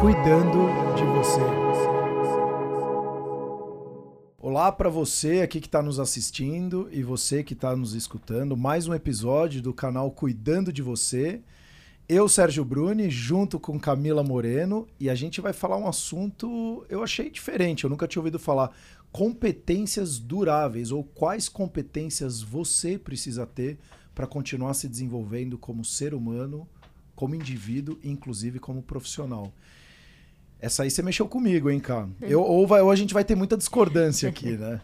cuidando de você. Olá para você aqui que está nos assistindo e você que está nos escutando. Mais um episódio do canal Cuidando de Você. Eu, Sérgio Bruni, junto com Camila Moreno, e a gente vai falar um assunto eu achei diferente, eu nunca tinha ouvido falar. Competências duráveis, ou quais competências você precisa ter para continuar se desenvolvendo como ser humano, como indivíduo e inclusive como profissional. Essa aí você mexeu comigo, hein, Cá? Eu, ou, vai, ou a gente vai ter muita discordância aqui, né?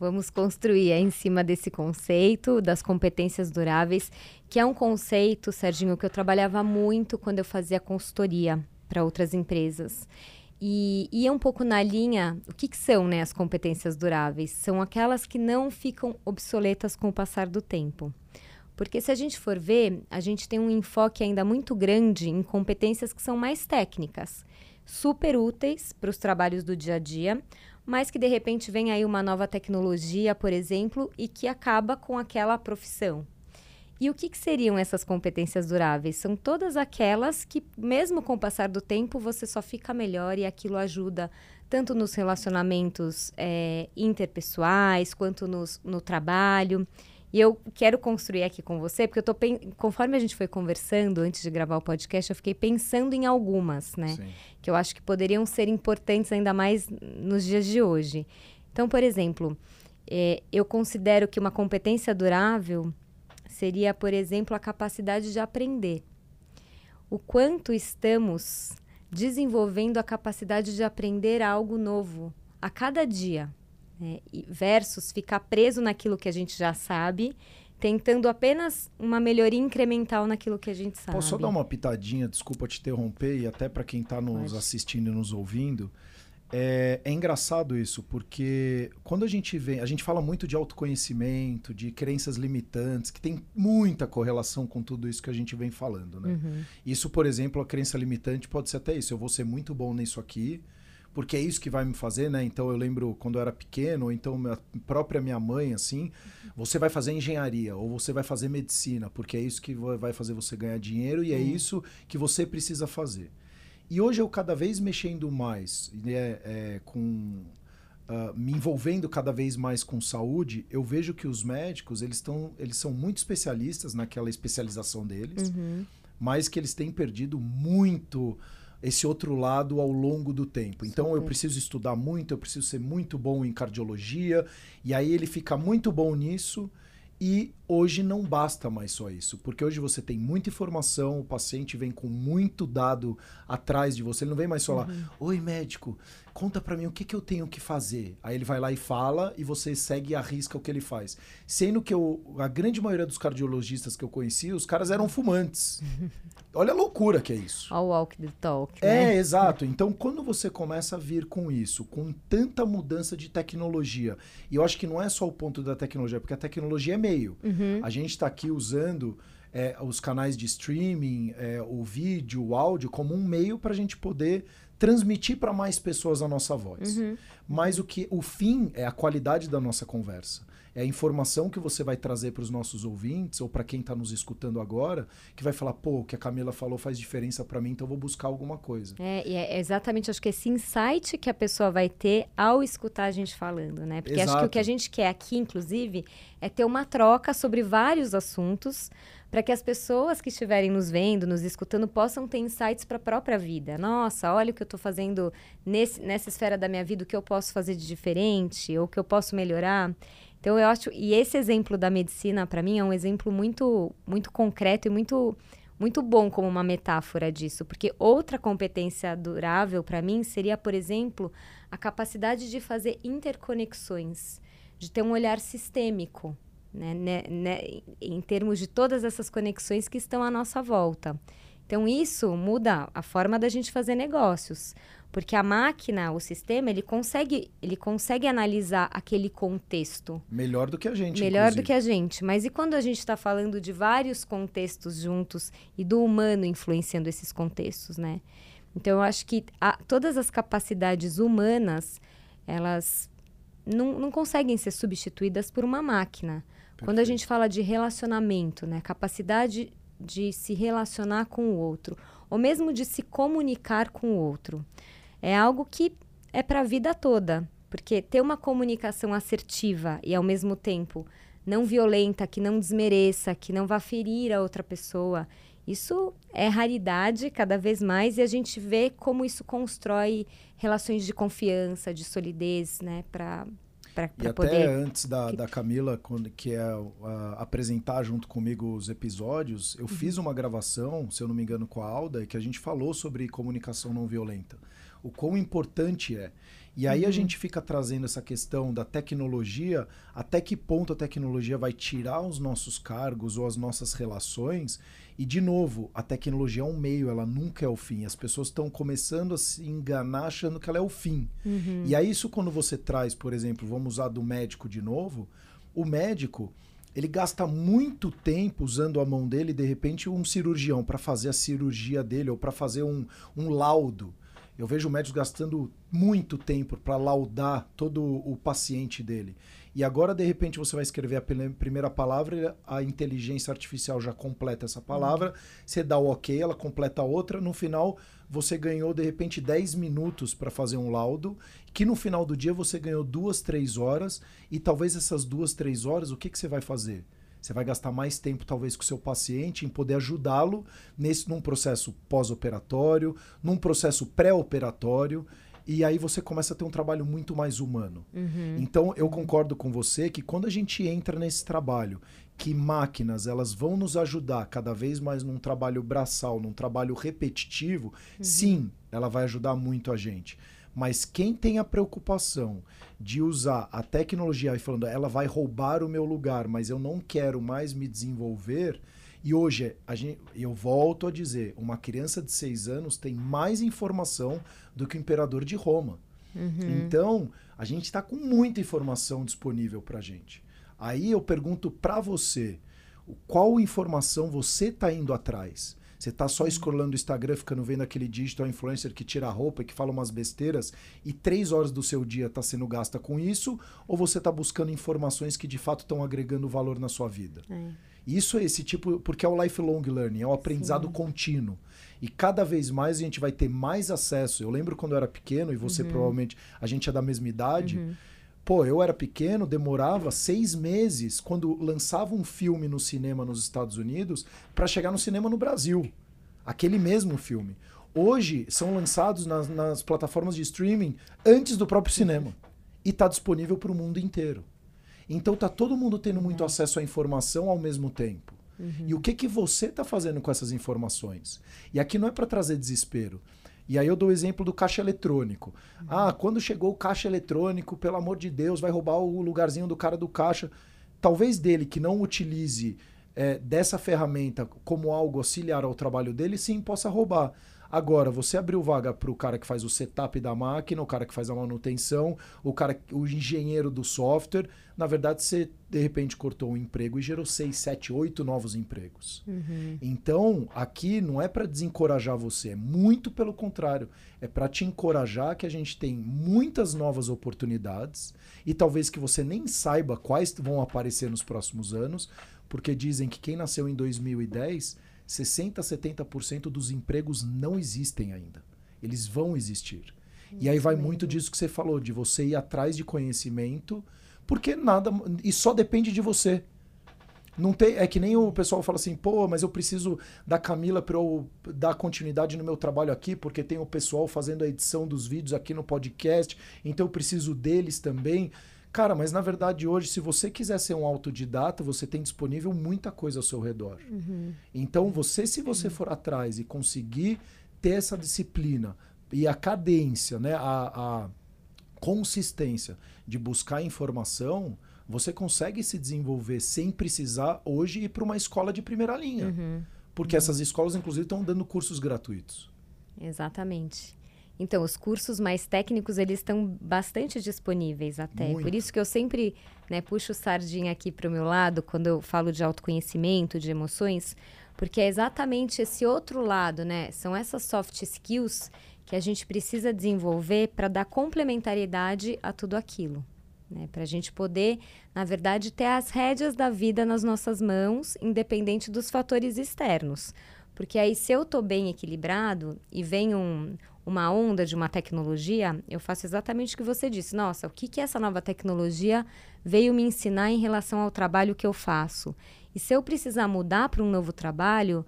Vamos construir em cima desse conceito das competências duráveis, que é um conceito, Serginho, que eu trabalhava muito quando eu fazia consultoria para outras empresas. E ia é um pouco na linha, o que, que são né, as competências duráveis? São aquelas que não ficam obsoletas com o passar do tempo. Porque se a gente for ver, a gente tem um enfoque ainda muito grande em competências que são mais técnicas, super úteis para os trabalhos do dia a dia, mas que de repente vem aí uma nova tecnologia, por exemplo, e que acaba com aquela profissão. E o que, que, seriam essas competências duráveis? São todas aquelas que, mesmo com o passar do tempo, você só fica melhor e aquilo ajuda tanto nos relacionamentos é, interpessoais quanto nos, no trabalho. E eu quero construir aqui com você, porque eu tô conforme a gente foi conversando antes de gravar o podcast, eu fiquei pensando em algumas, né? Sim. Que eu acho que poderiam ser importantes ainda mais nos dias de hoje. Então, por exemplo, é, eu considero que uma competência durável seria, por exemplo, a capacidade de aprender. O quanto estamos desenvolvendo a capacidade de aprender algo novo a cada dia né? versus ficar preso naquilo que a gente já sabe, tentando apenas uma melhoria incremental naquilo que a gente sabe. Posso só dar uma pitadinha, desculpa te interromper, e até para quem está nos Pode. assistindo e nos ouvindo. É, é, engraçado isso, porque quando a gente vem, a gente fala muito de autoconhecimento, de crenças limitantes, que tem muita correlação com tudo isso que a gente vem falando, né? Uhum. Isso, por exemplo, a crença limitante pode ser até isso. Eu vou ser muito bom nisso aqui, porque é isso que vai me fazer, né? Então eu lembro quando eu era pequeno, ou então a própria minha mãe, assim, você vai fazer engenharia ou você vai fazer medicina, porque é isso que vai fazer você ganhar dinheiro e é uhum. isso que você precisa fazer. E hoje eu cada vez mexendo mais, né, é, com Uh, me envolvendo cada vez mais com saúde, eu vejo que os médicos eles, estão eles são muito especialistas naquela especialização deles, uhum. mas que eles têm perdido muito esse outro lado ao longo do tempo. Então Super. eu preciso estudar muito, eu preciso ser muito bom em cardiologia, e aí ele fica muito bom nisso. E hoje não basta mais só isso, porque hoje você tem muita informação, o paciente vem com muito dado atrás de você, ele não vem mais falar: uhum. Oi, médico, conta para mim o que, que eu tenho que fazer. Aí ele vai lá e fala e você segue e arrisca o que ele faz. Sendo que eu, a grande maioria dos cardiologistas que eu conheci, os caras eram fumantes. Olha a loucura que é isso. All walk the talk. Né? É, exato. Então, quando você começa a vir com isso, com tanta mudança de tecnologia, e eu acho que não é só o ponto da tecnologia, porque a tecnologia é meio. Uhum. A gente está aqui usando é, os canais de streaming, é, o vídeo, o áudio, como um meio para a gente poder transmitir para mais pessoas a nossa voz. Uhum. Mas o que o fim é a qualidade da nossa conversa. É a informação que você vai trazer para os nossos ouvintes ou para quem está nos escutando agora, que vai falar, pô, o que a Camila falou faz diferença para mim, então eu vou buscar alguma coisa. É, e é exatamente, acho que esse insight que a pessoa vai ter ao escutar a gente falando, né? Porque Exato. acho que o que a gente quer aqui, inclusive, é ter uma troca sobre vários assuntos para que as pessoas que estiverem nos vendo, nos escutando, possam ter insights para a própria vida. Nossa, olha o que eu estou fazendo nesse, nessa esfera da minha vida, o que eu posso fazer de diferente, ou o que eu posso melhorar. Então, eu acho. E esse exemplo da medicina, para mim, é um exemplo muito, muito concreto e muito. Muito bom como uma metáfora disso, porque outra competência durável para mim seria, por exemplo, a capacidade de fazer interconexões, de ter um olhar sistêmico, né, né, né, em termos de todas essas conexões que estão à nossa volta. Então, isso muda a forma da gente fazer negócios. Porque a máquina, o sistema, ele consegue, ele consegue analisar aquele contexto. Melhor do que a gente. Melhor inclusive. do que a gente. Mas e quando a gente está falando de vários contextos juntos e do humano influenciando esses contextos, né? Então, eu acho que a, todas as capacidades humanas, elas não, não conseguem ser substituídas por uma máquina. Quando a gente fala de relacionamento, né, capacidade de se relacionar com o outro, ou mesmo de se comunicar com o outro. É algo que é para a vida toda, porque ter uma comunicação assertiva e ao mesmo tempo não violenta, que não desmereça, que não vá ferir a outra pessoa, isso é raridade cada vez mais e a gente vê como isso constrói relações de confiança, de solidez, né, para Pra, pra e poder... até antes da, da Camila, quando, que é apresentar junto comigo os episódios, eu uhum. fiz uma gravação, se eu não me engano, com a Alda, que a gente falou sobre comunicação não violenta. O quão importante é. E aí uhum. a gente fica trazendo essa questão da tecnologia, até que ponto a tecnologia vai tirar os nossos cargos ou as nossas relações e, de novo, a tecnologia é um meio, ela nunca é o fim. As pessoas estão começando a se enganar achando que ela é o fim. Uhum. E aí, isso quando você traz, por exemplo, vamos usar do médico de novo, o médico ele gasta muito tempo usando a mão dele, de repente, um cirurgião para fazer a cirurgia dele ou para fazer um, um laudo. Eu vejo o médico gastando muito tempo para laudar todo o paciente dele. E agora, de repente, você vai escrever a primeira palavra, a inteligência artificial já completa essa palavra, você dá o ok, ela completa a outra, no final você ganhou, de repente, 10 minutos para fazer um laudo, que no final do dia você ganhou duas, três horas, e talvez essas duas, três horas, o que, que você vai fazer? Você vai gastar mais tempo, talvez, com o seu paciente em poder ajudá-lo nesse num processo pós-operatório, num processo pré-operatório. E aí você começa a ter um trabalho muito mais humano. Uhum. Então eu concordo com você que quando a gente entra nesse trabalho, que máquinas elas vão nos ajudar cada vez mais num trabalho braçal, num trabalho repetitivo, uhum. sim, ela vai ajudar muito a gente. Mas quem tem a preocupação de usar a tecnologia e falando ela vai roubar o meu lugar, mas eu não quero mais me desenvolver, e hoje, a gente, eu volto a dizer, uma criança de seis anos tem mais informação do que o imperador de Roma. Uhum. Então, a gente está com muita informação disponível para gente. Aí eu pergunto para você, qual informação você está indo atrás? Você está só scrollando o Instagram, ficando vendo aquele digital influencer que tira a roupa e que fala umas besteiras e três horas do seu dia está sendo gasta com isso? Ou você está buscando informações que de fato estão agregando valor na sua vida? É. Isso é esse tipo, porque é o lifelong learning, é o aprendizado Sim. contínuo. E cada vez mais a gente vai ter mais acesso. Eu lembro quando eu era pequeno, e você uhum. provavelmente, a gente é da mesma idade. Uhum. Pô, eu era pequeno, demorava seis meses quando lançava um filme no cinema nos Estados Unidos para chegar no cinema no Brasil. Aquele mesmo filme. Hoje são lançados nas, nas plataformas de streaming antes do próprio cinema. E está disponível para o mundo inteiro. Então tá todo mundo tendo muito uhum. acesso à informação ao mesmo tempo. Uhum. E o que que você está fazendo com essas informações? E aqui não é para trazer desespero. E aí eu dou o exemplo do caixa eletrônico. Uhum. Ah, quando chegou o caixa eletrônico, pelo amor de Deus, vai roubar o lugarzinho do cara do caixa. Talvez dele que não utilize é, dessa ferramenta como algo auxiliar ao trabalho dele, sim, possa roubar. Agora, você abriu vaga para o cara que faz o setup da máquina, o cara que faz a manutenção, o cara, o engenheiro do software. Na verdade, você de repente cortou um emprego e gerou seis, sete, oito novos empregos. Uhum. Então, aqui não é para desencorajar você, é muito pelo contrário. É para te encorajar que a gente tem muitas novas oportunidades e talvez que você nem saiba quais vão aparecer nos próximos anos, porque dizem que quem nasceu em 2010 60%, 70% dos empregos não existem ainda. Eles vão existir. E aí vai muito disso que você falou, de você ir atrás de conhecimento, porque nada. E só depende de você. Não tem, é que nem o pessoal fala assim, pô, mas eu preciso da Camila para eu dar continuidade no meu trabalho aqui, porque tem o pessoal fazendo a edição dos vídeos aqui no podcast, então eu preciso deles também. Cara, mas na verdade hoje, se você quiser ser um autodidata, você tem disponível muita coisa ao seu redor. Uhum. Então, você, se você for atrás e conseguir ter essa disciplina e a cadência, né, a, a consistência de buscar informação, você consegue se desenvolver sem precisar hoje ir para uma escola de primeira linha. Uhum. Porque uhum. essas escolas, inclusive, estão dando cursos gratuitos. Exatamente. Então, os cursos mais técnicos, eles estão bastante disponíveis até. Muito. Por isso que eu sempre né, puxo sardinha aqui para o meu lado, quando eu falo de autoconhecimento, de emoções, porque é exatamente esse outro lado, né? São essas soft skills que a gente precisa desenvolver para dar complementariedade a tudo aquilo. Né? Para a gente poder, na verdade, ter as rédeas da vida nas nossas mãos, independente dos fatores externos. Porque aí, se eu estou bem equilibrado e vem um, uma onda de uma tecnologia, eu faço exatamente o que você disse. Nossa, o que, que essa nova tecnologia veio me ensinar em relação ao trabalho que eu faço? E se eu precisar mudar para um novo trabalho,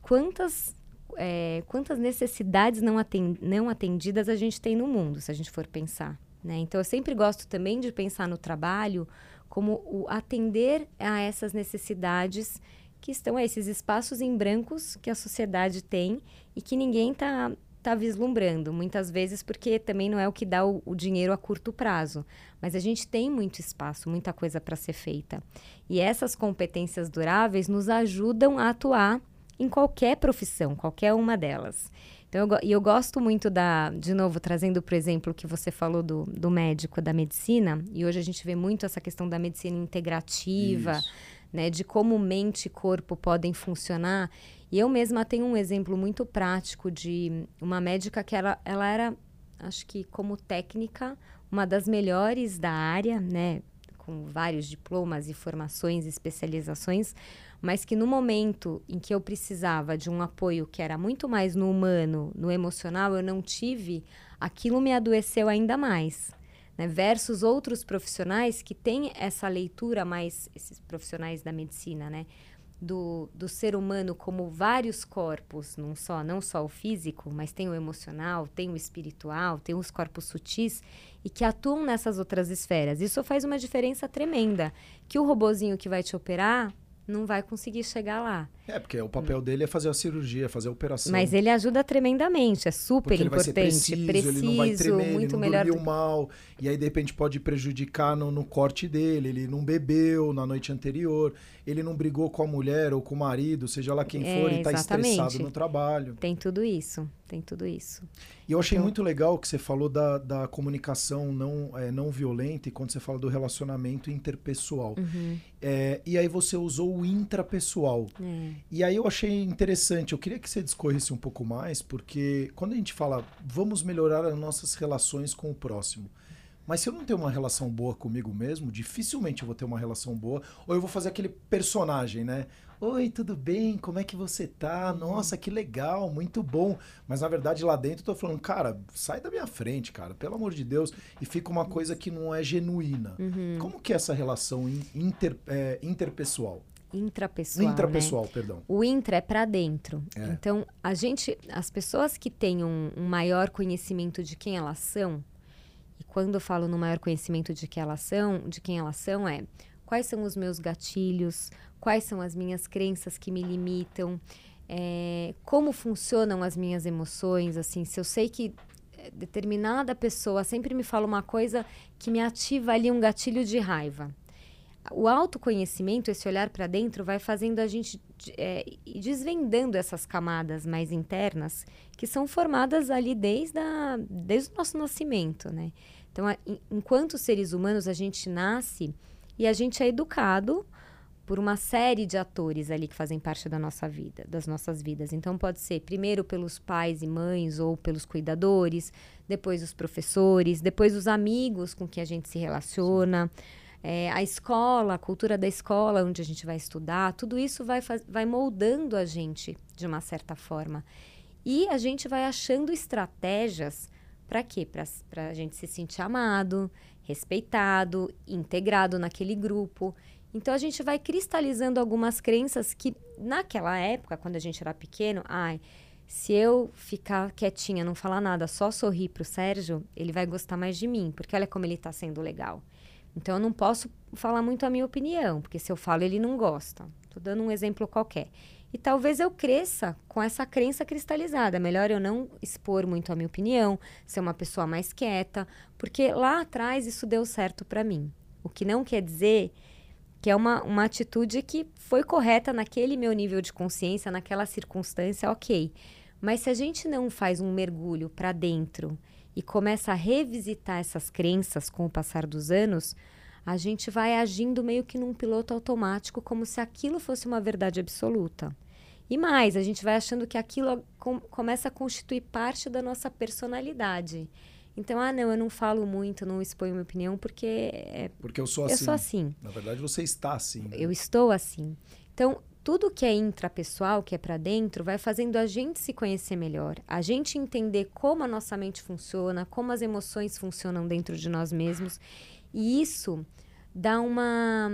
quantas, é, quantas necessidades não, atend não atendidas a gente tem no mundo, se a gente for pensar? Né? Então, eu sempre gosto também de pensar no trabalho como o atender a essas necessidades que estão a esses espaços em brancos que a sociedade tem e que ninguém está tá vislumbrando, muitas vezes porque também não é o que dá o, o dinheiro a curto prazo. Mas a gente tem muito espaço, muita coisa para ser feita. E essas competências duráveis nos ajudam a atuar em qualquer profissão, qualquer uma delas. Então, eu, eu gosto muito da, de novo, trazendo o exemplo que você falou do, do médico, da medicina, e hoje a gente vê muito essa questão da medicina integrativa, Isso né, de como mente e corpo podem funcionar. E eu mesma tenho um exemplo muito prático de uma médica que ela, ela era, acho que como técnica, uma das melhores da área, né, com vários diplomas e formações especializações, mas que no momento em que eu precisava de um apoio que era muito mais no humano, no emocional, eu não tive, aquilo me adoeceu ainda mais né, versus outros profissionais que têm essa leitura mais, esses profissionais da medicina, né, do, do ser humano como vários corpos, não só, não só o físico, mas tem o emocional, tem o espiritual, tem os corpos sutis e que atuam nessas outras esferas. Isso faz uma diferença tremenda. Que o robozinho que vai te operar não vai conseguir chegar lá. É, porque o papel hum. dele é fazer a cirurgia, fazer a operação. Mas ele ajuda tremendamente, é super porque importante. Ele vai ser preciso, preciso ele não vai tremer, muito ele não melhor. dormiu mal, e aí de repente pode prejudicar no, no, corte dele, ele não bebeu na noite anterior, ele não brigou com a mulher ou com o marido, seja lá quem for, é, e está estressado no trabalho. Tem tudo isso, tem tudo isso. E eu achei então... muito legal que você falou da, da comunicação não, é, não violenta e quando você fala do relacionamento interpessoal. Uhum. É, e aí você usou o intrapessoal. É. E aí eu achei interessante, eu queria que você discorresse um pouco mais, porque quando a gente fala vamos melhorar as nossas relações com o próximo, mas se eu não tenho uma relação boa comigo mesmo, dificilmente eu vou ter uma relação boa. Ou eu vou fazer aquele personagem, né? Oi, tudo bem? Como é que você tá? Nossa, que legal, muito bom. Mas na verdade lá dentro eu tô falando, cara, sai da minha frente, cara, pelo amor de Deus. E fica uma coisa que não é genuína. Uhum. Como que é essa relação inter, é, interpessoal? Intrapessoal. Intrapessoal, né? perdão. O intra é para dentro. É. Então, a gente, as pessoas que têm um, um, maior conhecimento de quem elas são, e quando eu falo no maior conhecimento de que elas são, de quem elas são, é quais são os meus gatilhos, quais são as minhas crenças que me limitam, é, como funcionam as minhas emoções, assim, se eu sei que é, determinada pessoa sempre me fala uma coisa que me ativa ali um gatilho de raiva o autoconhecimento, esse olhar para dentro, vai fazendo a gente é, desvendando essas camadas mais internas que são formadas ali desde, a, desde o nosso nascimento, né? Então, a, enquanto seres humanos, a gente nasce e a gente é educado por uma série de atores ali que fazem parte da nossa vida, das nossas vidas. Então, pode ser primeiro pelos pais e mães ou pelos cuidadores, depois os professores, depois os amigos com quem a gente se relaciona. Sim é, a escola, a cultura da escola, onde a gente vai estudar, tudo isso vai, vai moldando a gente de uma certa forma. E a gente vai achando estratégias para quê? Para a gente se sentir amado, respeitado, integrado naquele grupo. Então a gente vai cristalizando algumas crenças que naquela época, quando a gente era pequeno, ai, se eu ficar quietinha, não falar nada, só sorrir pro Sérgio, ele vai gostar mais de mim, porque olha como ele está sendo legal. Então eu não posso falar muito a minha opinião, porque se eu falo ele não gosta. Estou dando um exemplo qualquer. E talvez eu cresça com essa crença cristalizada. Melhor eu não expor muito a minha opinião, ser uma pessoa mais quieta, porque lá atrás isso deu certo para mim. O que não quer dizer que é uma, uma atitude que foi correta naquele meu nível de consciência, naquela circunstância, ok. Mas se a gente não faz um mergulho para dentro e começa a revisitar essas crenças com o passar dos anos, a gente vai agindo meio que num piloto automático, como se aquilo fosse uma verdade absoluta. E mais, a gente vai achando que aquilo com, começa a constituir parte da nossa personalidade. Então, ah, não, eu não falo muito, não exponho minha opinião porque é, porque eu sou assim. Eu sou assim. Na verdade, você está assim. Né? Eu estou assim. Então, tudo que é intrapessoal, que é para dentro, vai fazendo a gente se conhecer melhor, a gente entender como a nossa mente funciona, como as emoções funcionam dentro de nós mesmos. E isso dá uma.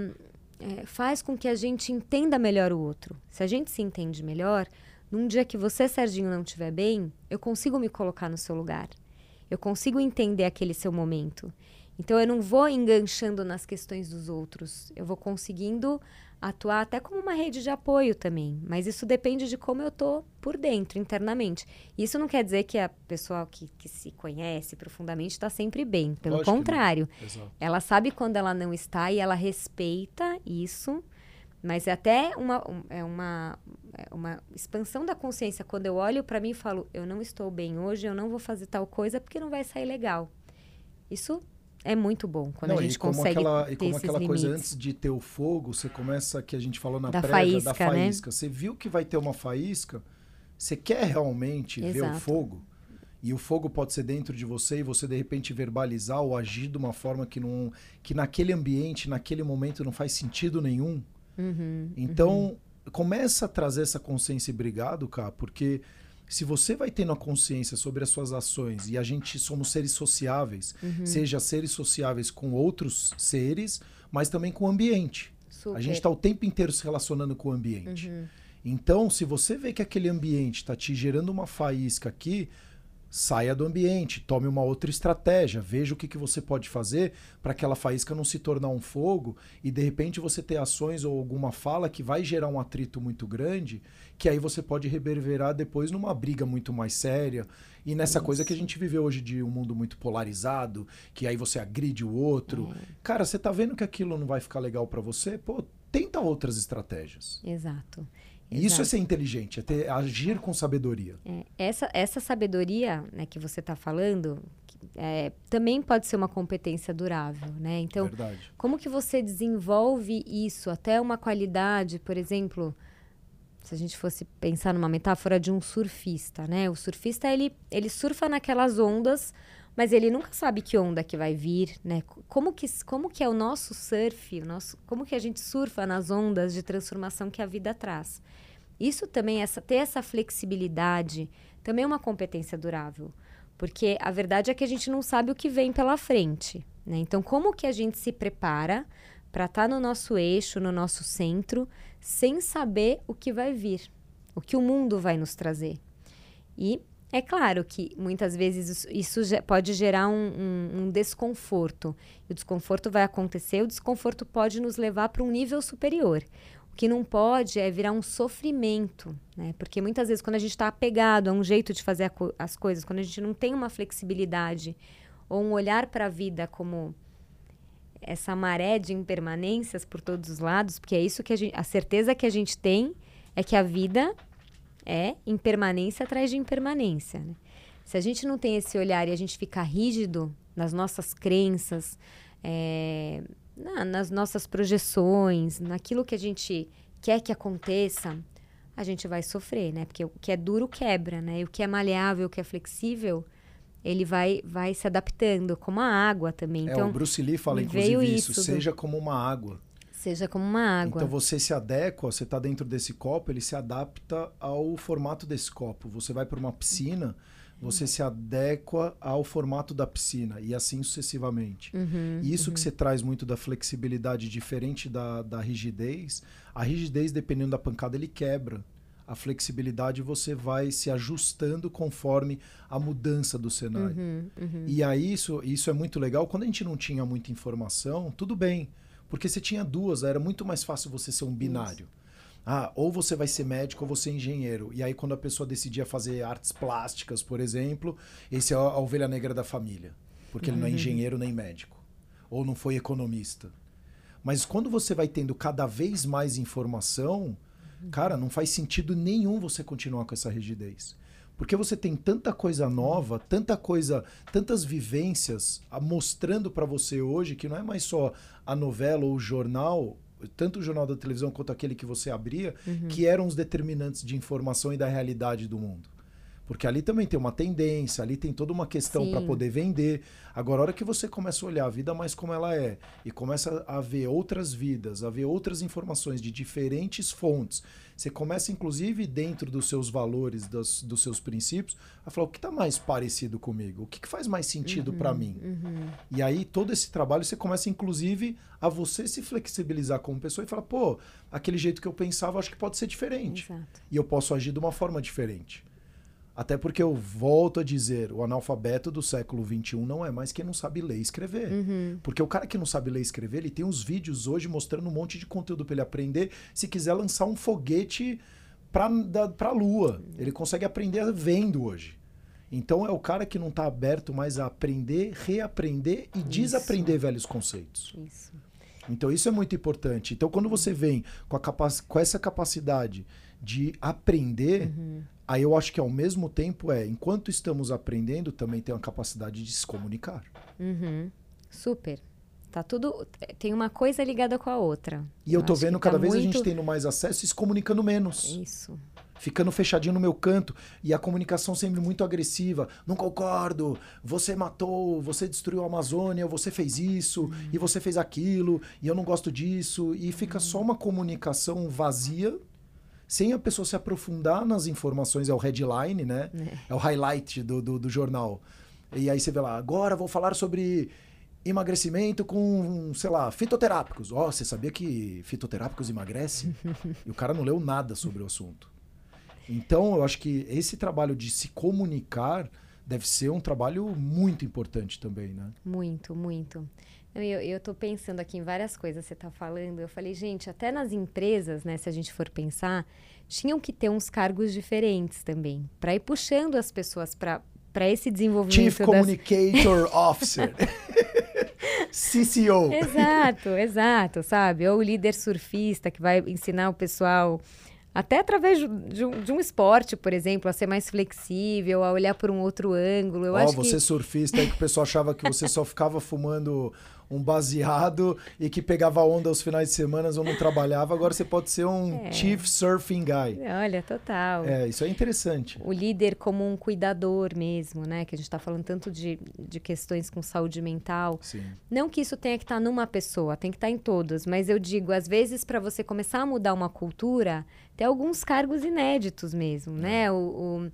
É, faz com que a gente entenda melhor o outro. Se a gente se entende melhor, num dia que você, Serginho, não estiver bem, eu consigo me colocar no seu lugar. Eu consigo entender aquele seu momento. Então eu não vou enganchando nas questões dos outros. Eu vou conseguindo atuar até como uma rede de apoio também. Mas isso depende de como eu tô por dentro, internamente. Isso não quer dizer que a pessoa que, que se conhece profundamente está sempre bem. Pelo Lógico contrário. Ela sabe quando ela não está e ela respeita isso. Mas é até uma, é uma, é uma expansão da consciência. Quando eu olho para mim e falo, eu não estou bem hoje, eu não vou fazer tal coisa porque não vai sair legal. Isso é muito bom quando não, a gente e como consegue aquela, E como aquela limites. coisa antes de ter o fogo, você começa, que a gente falou na da prévia, faísca, da faísca. Né? Você viu que vai ter uma faísca, você quer realmente Exato. ver o fogo? E o fogo pode ser dentro de você e você de repente verbalizar ou agir de uma forma que não que naquele ambiente, naquele momento não faz sentido nenhum. Uhum, então, uhum. começa a trazer essa consciência e obrigado, cara, porque se você vai tendo a consciência sobre as suas ações e a gente somos seres sociáveis, uhum. seja seres sociáveis com outros seres, mas também com o ambiente. Super. A gente está o tempo inteiro se relacionando com o ambiente. Uhum. Então, se você vê que aquele ambiente está te gerando uma faísca aqui, saia do ambiente, tome uma outra estratégia, veja o que, que você pode fazer para aquela faísca não se tornar um fogo e de repente você ter ações ou alguma fala que vai gerar um atrito muito grande, que aí você pode reverberar depois numa briga muito mais séria e nessa Isso. coisa que a gente vive hoje de um mundo muito polarizado, que aí você agride o outro. É. Cara, você tá vendo que aquilo não vai ficar legal para você? Pô, tenta outras estratégias. Exato. Exato. Isso é ser inteligente, é ter, agir com sabedoria. É, essa, essa sabedoria né, que você está falando é, também pode ser uma competência durável, né? Então, Verdade. como que você desenvolve isso até uma qualidade, por exemplo, se a gente fosse pensar numa metáfora de um surfista, né? O surfista ele, ele surfa naquelas ondas, mas ele nunca sabe que onda que vai vir, né? Como que, como que é o nosso surf, o nosso, como que a gente surfa nas ondas de transformação que a vida traz? Isso também, essa, ter essa flexibilidade, também é uma competência durável. Porque a verdade é que a gente não sabe o que vem pela frente. Né? Então, como que a gente se prepara para estar tá no nosso eixo, no nosso centro, sem saber o que vai vir, o que o mundo vai nos trazer? E é claro que muitas vezes isso pode gerar um, um, um desconforto. E o desconforto vai acontecer, o desconforto pode nos levar para um nível superior que não pode é virar um sofrimento, né? Porque muitas vezes quando a gente está apegado a um jeito de fazer co as coisas, quando a gente não tem uma flexibilidade ou um olhar para a vida como essa maré de impermanências por todos os lados, porque é isso que a gente, a certeza que a gente tem é que a vida é impermanência atrás de impermanência. Né? Se a gente não tem esse olhar e a gente fica rígido nas nossas crenças, é, na, nas nossas projeções, naquilo que a gente quer que aconteça, a gente vai sofrer, né? Porque o que é duro quebra, né? E o que é maleável, o que é flexível, ele vai, vai se adaptando, como a água também. É, então, o Bruce Lee fala, inclusive, isso, isso seja do... como uma água. Seja como uma água. Então você se adequa, você está dentro desse copo, ele se adapta ao formato desse copo. Você vai para uma piscina, você se adequa ao formato da piscina e assim sucessivamente. Uhum, e isso uhum. que você traz muito da flexibilidade diferente da, da rigidez, a rigidez, dependendo da pancada, ele quebra. A flexibilidade você vai se ajustando conforme a mudança do cenário. Uhum, uhum. e aí isso, isso é muito legal. Quando a gente não tinha muita informação, tudo bem. Porque você tinha duas, era muito mais fácil você ser um binário. Isso. Ah, ou você vai ser médico ou você é engenheiro. E aí, quando a pessoa decidia fazer artes plásticas, por exemplo, esse é a ovelha negra da família. Porque ele não é uhum. engenheiro nem médico. Ou não foi economista. Mas quando você vai tendo cada vez mais informação, uhum. cara, não faz sentido nenhum você continuar com essa rigidez. Porque você tem tanta coisa nova, tanta coisa, tantas vivências mostrando para você hoje que não é mais só a novela ou o jornal tanto o jornal da televisão quanto aquele que você abria, uhum. que eram os determinantes de informação e da realidade do mundo. Porque ali também tem uma tendência, ali tem toda uma questão para poder vender. Agora, a hora que você começa a olhar a vida mais como ela é e começa a ver outras vidas, a ver outras informações de diferentes fontes, você começa, inclusive, dentro dos seus valores, dos, dos seus princípios, a falar o que está mais parecido comigo, o que, que faz mais sentido uhum, para mim. Uhum. E aí, todo esse trabalho, você começa, inclusive, a você se flexibilizar como pessoa e falar, pô, aquele jeito que eu pensava, acho que pode ser diferente. Exato. E eu posso agir de uma forma diferente. Até porque eu volto a dizer, o analfabeto do século XXI não é mais quem não sabe ler e escrever. Uhum. Porque o cara que não sabe ler e escrever, ele tem uns vídeos hoje mostrando um monte de conteúdo para ele aprender. Se quiser lançar um foguete para a lua, ele consegue aprender vendo hoje. Então é o cara que não está aberto mais a aprender, reaprender e isso. desaprender velhos conceitos. Isso. Então isso é muito importante. Então quando você vem com, a capac com essa capacidade de aprender, uhum. Aí eu acho que ao mesmo tempo é, enquanto estamos aprendendo, também tem uma capacidade de se comunicar. Uhum. Super. Tá tudo. Tem uma coisa ligada com a outra. E eu, eu tô vendo cada tá vez muito... a gente tendo mais acesso e se comunicando menos. Isso. Ficando fechadinho no meu canto. E a comunicação sempre muito agressiva. Não concordo. Você matou, você destruiu a Amazônia, você fez isso, uhum. e você fez aquilo, e eu não gosto disso. E fica uhum. só uma comunicação vazia sem a pessoa se aprofundar nas informações, é o headline, né? É, é o highlight do, do, do, jornal. E aí você vê lá, agora vou falar sobre emagrecimento com, sei lá, fitoterápicos. Ó, oh, você sabia que fitoterápicos emagrecem? e o cara não leu nada sobre o assunto. Então, eu acho que esse trabalho de se comunicar deve ser um trabalho muito importante também, né? Muito, muito. Eu, eu tô pensando aqui em várias coisas que você tá falando. Eu falei, gente, até nas empresas, né, se a gente for pensar, tinham que ter uns cargos diferentes também, para ir puxando as pessoas para para esse desenvolvimento. Chief das... Communicator Officer. CCO. Exato, exato, sabe? Ou o líder surfista que vai ensinar o pessoal até através de um, de um, esporte, por exemplo, a ser mais flexível, a olhar por um outro ângulo. Eu oh, acho você que... surfista aí que o pessoal achava que você só ficava fumando um baseado e que pegava onda aos finais de semana ou não trabalhava, agora você pode ser um é. chief surfing guy. Olha, total. É, isso é interessante. O líder como um cuidador mesmo, né? Que a gente está falando tanto de, de questões com saúde mental. Sim. Não que isso tenha que estar tá numa pessoa, tem que estar tá em todas, mas eu digo, às vezes, para você começar a mudar uma cultura, tem alguns cargos inéditos mesmo, né? É. O,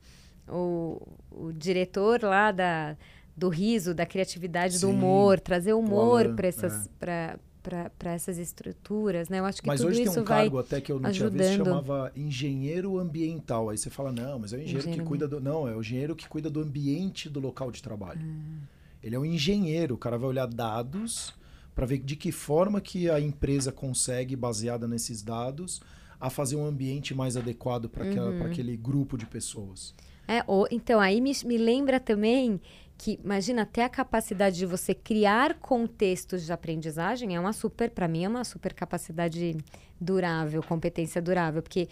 o, o, o diretor lá da do riso, da criatividade, Sim, do humor, trazer humor para essas, é. para essas estruturas, né? Eu acho que mas tudo hoje isso tem um vai cargo até que eu não ajudando. tinha visto, chamava engenheiro ambiental. Aí você fala, não, mas é o engenheiro, engenheiro que cuida do... Não, é o engenheiro que cuida do ambiente do local de trabalho. Hum. Ele é um engenheiro, o cara vai olhar dados para ver de que forma que a empresa consegue, baseada nesses dados, a fazer um ambiente mais adequado para uhum. aquele grupo de pessoas. É, ou, então, aí me, me lembra também que imagina até a capacidade de você criar contextos de aprendizagem é uma super para mim é uma super capacidade durável competência durável porque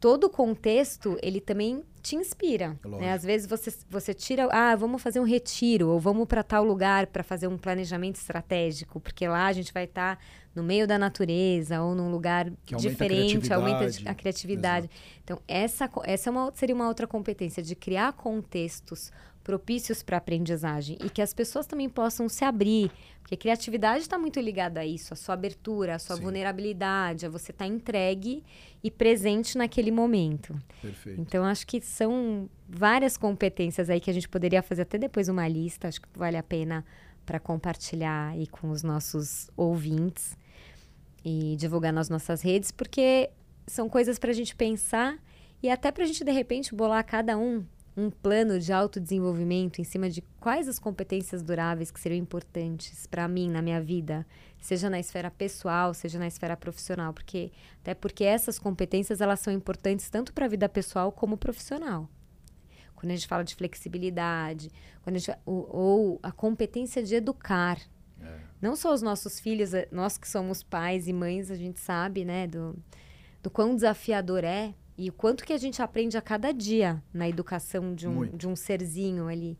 todo contexto ele também te inspira né? às vezes você você tira ah vamos fazer um retiro ou vamos para tal lugar para fazer um planejamento estratégico porque lá a gente vai estar tá no meio da natureza ou num lugar diferente aumenta a criatividade Exato. então essa essa é uma, seria uma outra competência de criar contextos propícios para aprendizagem e que as pessoas também possam se abrir, porque a criatividade está muito ligada a isso, a sua abertura, a sua Sim. vulnerabilidade, a você estar tá entregue e presente naquele momento. Perfeito. Então acho que são várias competências aí que a gente poderia fazer até depois uma lista, acho que vale a pena para compartilhar aí com os nossos ouvintes e divulgar nas nossas redes, porque são coisas para a gente pensar e até para a gente de repente bolar cada um um plano de autodesenvolvimento em cima de quais as competências duráveis que seriam importantes para mim na minha vida, seja na esfera pessoal, seja na esfera profissional, porque até porque essas competências elas são importantes tanto para a vida pessoal como profissional. Quando a gente fala de flexibilidade, quando a gente, ou, ou a competência de educar, é. não só os nossos filhos, eh, nós que somos pais e mães, a gente sabe, né, do, do quão desafiador é e o quanto que a gente aprende a cada dia na educação de um, de um serzinho ali.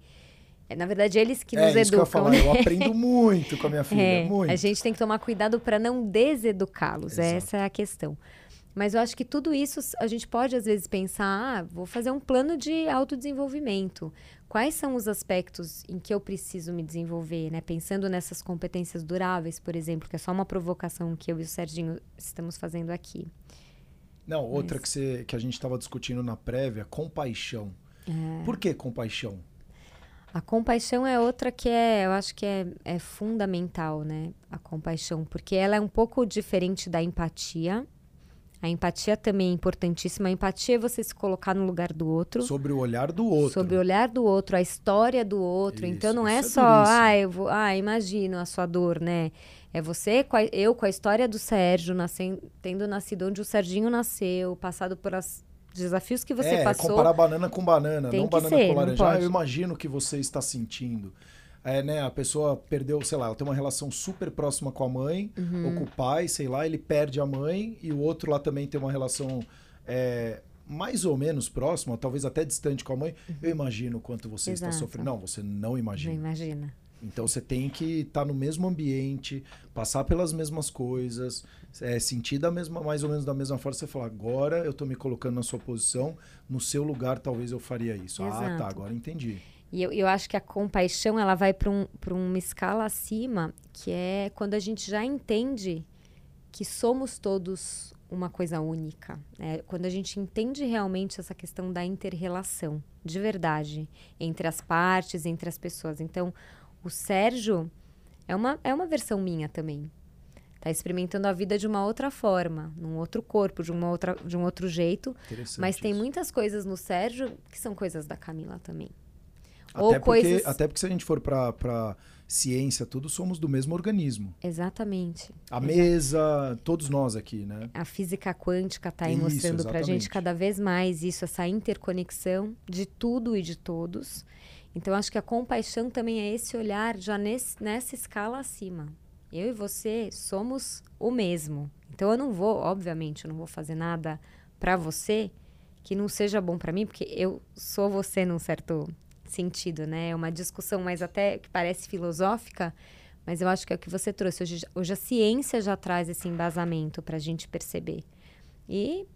É, na verdade, eles que é, nos isso educam. Que eu, falar, né? eu aprendo muito com a minha filha, é, muito. A gente tem que tomar cuidado para não deseducá-los. Essa é a questão. Mas eu acho que tudo isso a gente pode, às vezes, pensar: ah, vou fazer um plano de autodesenvolvimento. Quais são os aspectos em que eu preciso me desenvolver, né? Pensando nessas competências duráveis, por exemplo, que é só uma provocação que eu e o Serginho estamos fazendo aqui. Não, outra Mas... que, você, que a gente estava discutindo na prévia, compaixão. É... Por que compaixão? A compaixão é outra que é, eu acho que é, é fundamental, né? A compaixão, porque ela é um pouco diferente da empatia. A empatia também é importantíssima. A empatia é você se colocar no lugar do outro. Sobre o olhar do outro. Sobre o olhar do outro, a história do outro. Isso, então não é, é só, ah, eu vou, ah, imagino a sua dor, né? É você, eu com a história do Sérgio, nascendo, tendo nascido onde o Serginho nasceu, passado por as desafios que você é, passou. comparar banana com banana, não banana ser, com laranja. Ah, eu imagino o que você está sentindo. É, né, a pessoa perdeu, sei lá, ela tem uma relação super próxima com a mãe uhum. ou com o pai, sei lá, ele perde a mãe e o outro lá também tem uma relação é, mais ou menos próxima, talvez até distante com a mãe. Uhum. Eu imagino quanto você Exato. está sofrendo. Não, você não imagina. Não imagina. Então você tem que estar tá no mesmo ambiente, passar pelas mesmas coisas, é, sentir da mesma, mais ou menos da mesma forma. Você fala, agora eu estou me colocando na sua posição, no seu lugar talvez eu faria isso. Exato. Ah, tá, agora entendi. E eu, eu acho que a compaixão ela vai para um, uma escala acima, que é quando a gente já entende que somos todos uma coisa única. Né? Quando a gente entende realmente essa questão da interrelação, de verdade, entre as partes, entre as pessoas. Então, o Sérgio é uma, é uma versão minha também. Tá experimentando a vida de uma outra forma, num outro corpo, de, uma outra, de um outro jeito. Mas tem isso. muitas coisas no Sérgio que são coisas da Camila também. Até, Ou porque, coisas... até porque se a gente for para ciência, tudo somos do mesmo organismo. Exatamente. A mesa, todos nós aqui, né? A física quântica está aí isso, mostrando para a gente cada vez mais isso, essa interconexão de tudo e de todos. Então, acho que a compaixão também é esse olhar já nesse, nessa escala acima. Eu e você somos o mesmo. Então, eu não vou, obviamente, eu não vou fazer nada para você que não seja bom para mim, porque eu sou você num certo sentido, né? É uma discussão mais até que parece filosófica, mas eu acho que é o que você trouxe. Hoje, hoje a ciência já traz esse embasamento para a gente perceber. E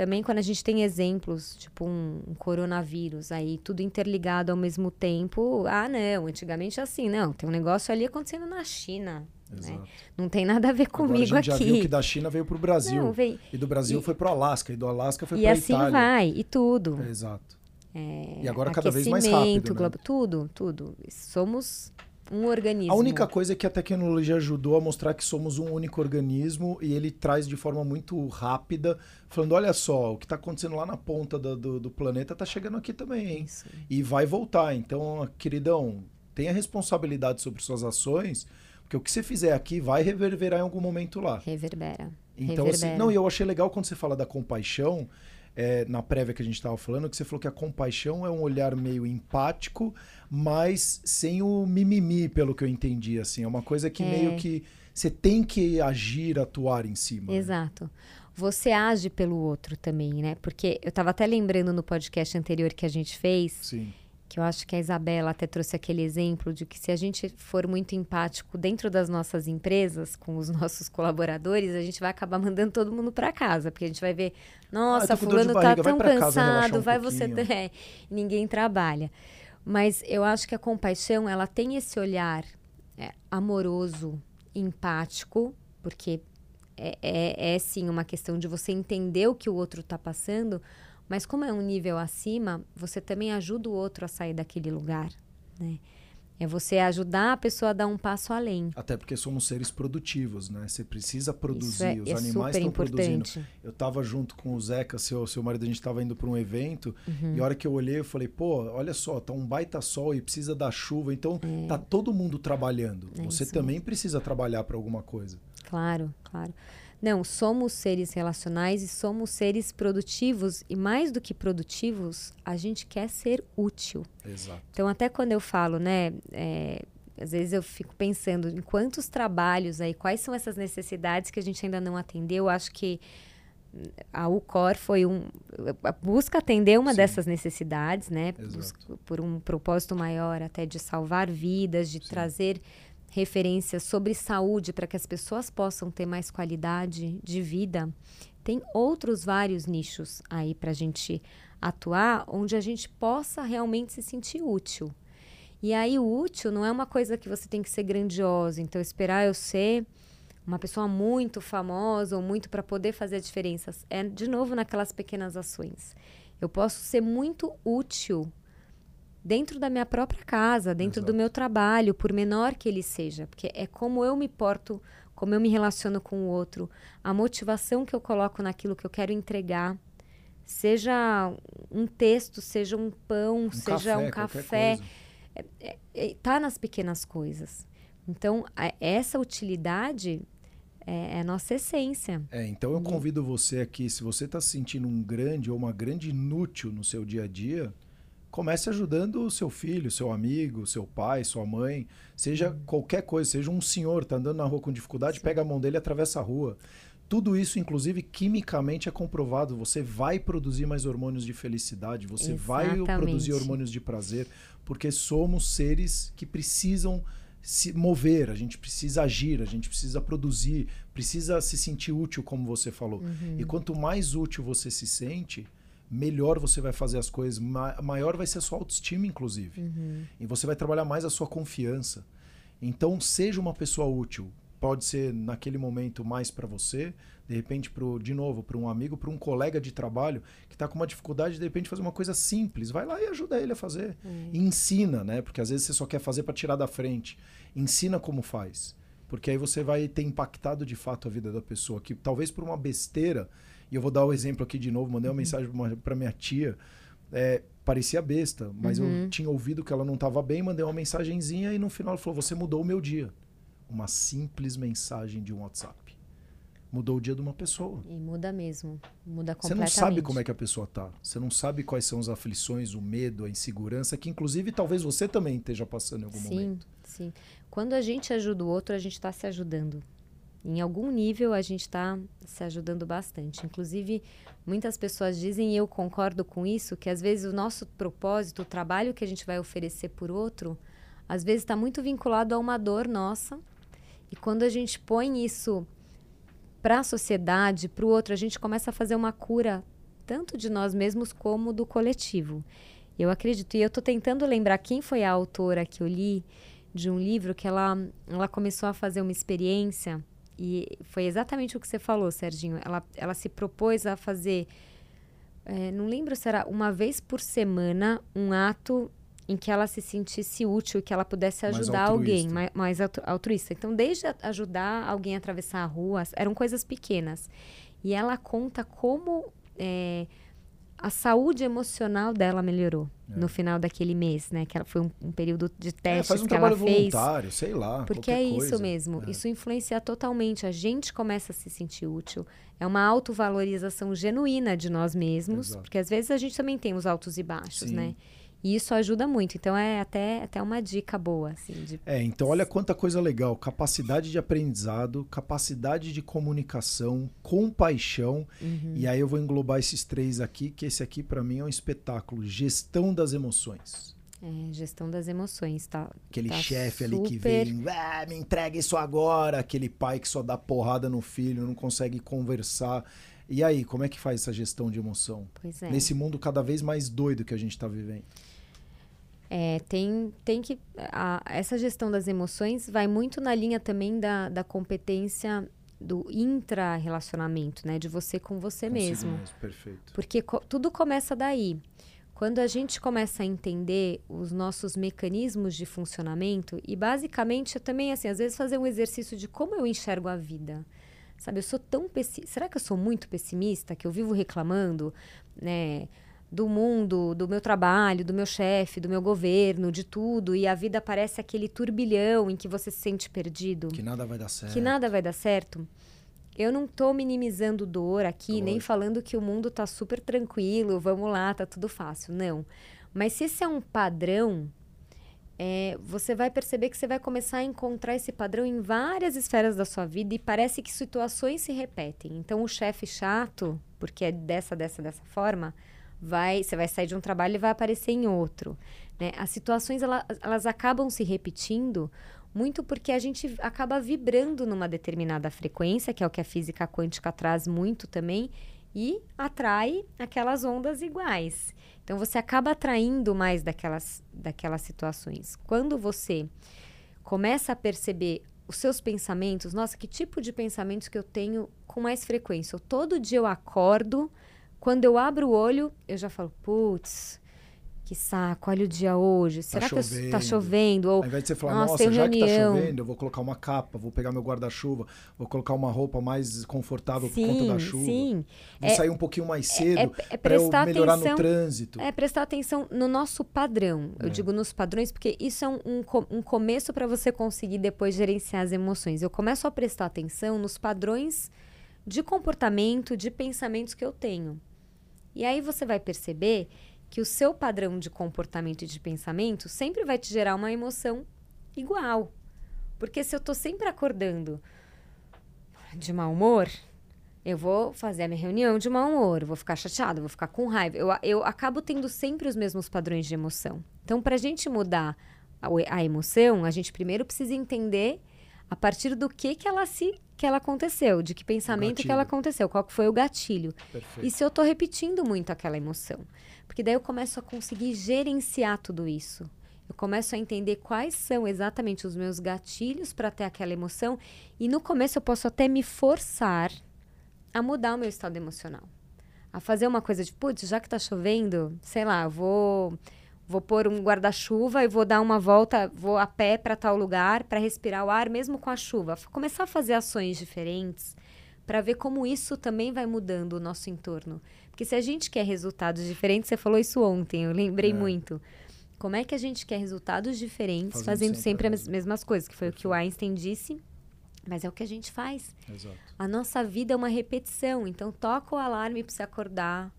também quando a gente tem exemplos, tipo um, um, coronavírus aí, tudo interligado ao mesmo tempo. Ah, não, antigamente é assim, não, tem um negócio ali acontecendo na China. Né? Não tem nada a ver comigo Agora a gente aqui. já viu que da China veio para o Brasil. Não, veio... E do Brasil e... foi para o Alasca, e do Alasca foi para a assim Itália. E assim vai, e tudo. É, exato. É, e agora cada vez mais rápido. Né? Tudo, tudo. Somos um organismo. A única coisa é que a tecnologia ajudou a mostrar que somos um único organismo e ele traz de forma muito rápida, falando: olha só, o que está acontecendo lá na ponta do, do, do planeta está chegando aqui também, hein? Isso. E vai voltar. Então, queridão, tenha responsabilidade sobre suas ações, porque o que você fizer aqui vai reverberar em algum momento lá. Reverbera. Então, Reverbera. Assim, não, e eu achei legal quando você fala da compaixão é, na prévia que a gente estava falando, que você falou que a compaixão é um olhar meio empático, mas sem o mimimi, pelo que eu entendi. Assim, é uma coisa que é. meio que você tem que agir, atuar em cima. Né? Exato. Né? Você age pelo outro também, né? Porque eu estava até lembrando no podcast anterior que a gente fez. Sim que eu acho que a Isabela até trouxe aquele exemplo de que se a gente for muito empático dentro das nossas empresas, com os nossos colaboradores, a gente vai acabar mandando todo mundo para casa, porque a gente vai ver, nossa, ah, fulano tá tão cansado, um vai você, é, ninguém trabalha. Mas eu acho que a compaixão, ela tem esse olhar é, amoroso, empático, porque é, é, é sim uma questão de você entender o que o outro está passando, mas como é um nível acima, você também ajuda o outro a sair daquele lugar, né? É você ajudar a pessoa a dar um passo além. Até porque somos seres produtivos, né? Você precisa produzir. É, Os é animais estão produzindo. Eu estava junto com o Zeca, seu, seu marido, a gente estava indo para um evento. Uhum. E a hora que eu olhei, eu falei, pô, olha só, tá um baita sol e precisa da chuva. Então, é. tá todo mundo trabalhando. É você também mesmo. precisa trabalhar para alguma coisa. Claro, claro. Não, somos seres relacionais e somos seres produtivos e mais do que produtivos, a gente quer ser útil. Exato. Então até quando eu falo, né, é, às vezes eu fico pensando em quantos trabalhos aí, quais são essas necessidades que a gente ainda não atendeu. Acho que a UCOR foi um busca atender uma Sim. dessas necessidades, né, busca, por um propósito maior até de salvar vidas, de Sim. trazer referências sobre saúde para que as pessoas possam ter mais qualidade de vida. tem outros vários nichos aí para a gente atuar, onde a gente possa realmente se sentir útil. E aí o útil não é uma coisa que você tem que ser grandioso, então esperar eu ser uma pessoa muito famosa ou muito para poder fazer diferenças. É de novo naquelas pequenas ações. Eu posso ser muito útil dentro da minha própria casa, dentro Exato. do meu trabalho, por menor que ele seja, porque é como eu me porto, como eu me relaciono com o outro, a motivação que eu coloco naquilo que eu quero entregar, seja um texto, seja um pão, um seja café, um café, é, é, é, tá nas pequenas coisas. Então, a, essa utilidade é, é, a nossa essência. É, então eu convido você aqui, se você está se sentindo um grande ou uma grande inútil no seu dia a dia, comece ajudando o seu filho, seu amigo, seu pai, sua mãe, seja uhum. qualquer coisa, seja um senhor, tá andando na rua com dificuldade, Sim. pega a mão dele e atravessa a rua. Tudo isso, inclusive, quimicamente é comprovado. Você vai produzir mais hormônios de felicidade, você Exatamente. vai produzir hormônios de prazer, porque somos seres que precisam se mover, a gente precisa agir, a gente precisa produzir, precisa se sentir útil, como você falou. Uhum. E quanto mais útil você se sente, melhor você vai fazer as coisas, ma maior vai ser a sua autoestima, inclusive. Uhum. E você vai trabalhar mais a sua confiança. Então, seja uma pessoa útil. Pode ser naquele momento mais para você, de repente, pro, de novo, para um amigo, para um colega de trabalho que está com uma dificuldade de, repente fazer uma coisa simples. Vai lá e ajuda ele a fazer. Uhum. E ensina, né? Porque às vezes você só quer fazer para tirar da frente. Ensina como faz. Porque aí você vai ter impactado de fato a vida da pessoa, que talvez por uma besteira e eu vou dar o exemplo aqui de novo. Mandei uma uhum. mensagem para minha tia. É, parecia besta, mas uhum. eu tinha ouvido que ela não estava bem, mandei uma mensagenzinha e no final ela falou: Você mudou o meu dia. Uma simples mensagem de um WhatsApp. Mudou o dia de uma pessoa. E muda mesmo. Muda completamente. Você não sabe como é que a pessoa tá. Você não sabe quais são as aflições, o medo, a insegurança, que inclusive talvez você também esteja passando em algum sim, momento. Sim, sim. Quando a gente ajuda o outro, a gente está se ajudando. Em algum nível a gente está se ajudando bastante. Inclusive, muitas pessoas dizem, e eu concordo com isso, que às vezes o nosso propósito, o trabalho que a gente vai oferecer por outro, às vezes está muito vinculado a uma dor nossa. E quando a gente põe isso para a sociedade, para o outro, a gente começa a fazer uma cura tanto de nós mesmos como do coletivo. Eu acredito, e eu estou tentando lembrar quem foi a autora que eu li de um livro que ela, ela começou a fazer uma experiência e foi exatamente o que você falou, Serginho. Ela, ela se propôs a fazer, é, não lembro se era uma vez por semana, um ato em que ela se sentisse útil, que ela pudesse ajudar mais alguém, mais, mais altruísta. Então, desde ajudar alguém a atravessar a rua, eram coisas pequenas. E ela conta como é, a saúde emocional dela melhorou é. no final daquele mês, né? Que ela, foi um, um período de testes é, um que ela fez. voluntário, sei lá. Porque é isso mesmo. É. Isso influencia totalmente. A gente começa a se sentir útil. É uma autovalorização genuína de nós mesmos, Exato. porque às vezes a gente também tem os altos e baixos, Sim. né? E isso ajuda muito. Então é até, até uma dica boa. Assim, de... É, então olha quanta coisa legal. Capacidade de aprendizado, capacidade de comunicação, compaixão. Uhum. E aí eu vou englobar esses três aqui, que esse aqui para mim é um espetáculo. Gestão das emoções. É, gestão das emoções, tá? Aquele tá chefe super... ali que vem, ah, me entrega isso agora. Aquele pai que só dá porrada no filho, não consegue conversar. E aí, como é que faz essa gestão de emoção? Pois é. Nesse mundo cada vez mais doido que a gente está vivendo. É, tem, tem que. A, essa gestão das emoções vai muito na linha também da, da competência do intra-relacionamento, né? De você com você Consigo mesmo. mesmo. Perfeito. Porque co tudo começa daí. Quando a gente começa a entender os nossos mecanismos de funcionamento, e basicamente também, assim, às vezes fazer um exercício de como eu enxergo a vida. Sabe, eu sou tão pessimista. Será que eu sou muito pessimista? Que eu vivo reclamando, né? Do mundo, do meu trabalho, do meu chefe, do meu governo, de tudo, e a vida parece aquele turbilhão em que você se sente perdido. Que nada vai dar certo. Que nada vai dar certo. Eu não estou minimizando dor aqui, Lógico. nem falando que o mundo está super tranquilo, vamos lá, tá tudo fácil. Não. Mas se esse é um padrão, é, você vai perceber que você vai começar a encontrar esse padrão em várias esferas da sua vida e parece que situações se repetem. Então, o chefe chato, porque é dessa, dessa, dessa forma, vai, você vai sair de um trabalho e vai aparecer em outro. Né? As situações elas, elas acabam se repetindo muito porque a gente acaba vibrando numa determinada frequência, que é o que a física quântica traz muito também, e atrai aquelas ondas iguais. Então você acaba atraindo mais daquelas, daquelas situações. Quando você começa a perceber os seus pensamentos, nossa, que tipo de pensamentos que eu tenho com mais frequência? Todo dia eu acordo, quando eu abro o olho, eu já falo, putz, que saco, olha o dia hoje. Será tá que chovendo. tá chovendo? Ou, Ao invés de você falar, nossa, nossa já reunião. que tá chovendo, eu vou colocar uma capa, vou pegar meu guarda-chuva, vou colocar uma roupa mais confortável sim, por conta da chuva. Sim. Vou é, sair um pouquinho mais é, cedo é, é, é para eu melhorar atenção, no trânsito. É prestar atenção no nosso padrão. Eu é. digo nos padrões, porque isso é um, um, um começo para você conseguir depois gerenciar as emoções. Eu começo a prestar atenção nos padrões de comportamento, de pensamentos que eu tenho. E aí você vai perceber que o seu padrão de comportamento e de pensamento sempre vai te gerar uma emoção igual. Porque se eu tô sempre acordando de mau humor, eu vou fazer a minha reunião de mau humor, vou ficar chateado, vou ficar com raiva. Eu, eu acabo tendo sempre os mesmos padrões de emoção. Então, para a gente mudar a, a, emoção, a gente primeiro precisa entender a partir do que que ela se que ela aconteceu, de que pensamento que ela aconteceu, qual foi o gatilho. Perfeito. E se eu estou repetindo muito aquela emoção. Porque daí eu começo a conseguir gerenciar tudo isso. Eu começo a entender quais são exatamente os meus gatilhos para ter aquela emoção. E no começo eu posso até me forçar a mudar o meu estado emocional. A fazer uma coisa de, putz, já que está chovendo, sei lá, vou vou pôr um guarda-chuva e vou dar uma volta, vou a pé para tal lugar para respirar o ar mesmo com a chuva. Começar a fazer ações diferentes para ver como isso também vai mudando o nosso entorno. Porque se a gente quer resultados diferentes, você falou isso ontem, eu lembrei é. muito. Como é que a gente quer resultados diferentes fazendo, fazendo sempre, sempre as mesmas coisas? Que foi o que o Einstein disse, mas é o que a gente faz. Exato. A nossa vida é uma repetição. Então, toca o alarme para você acordar.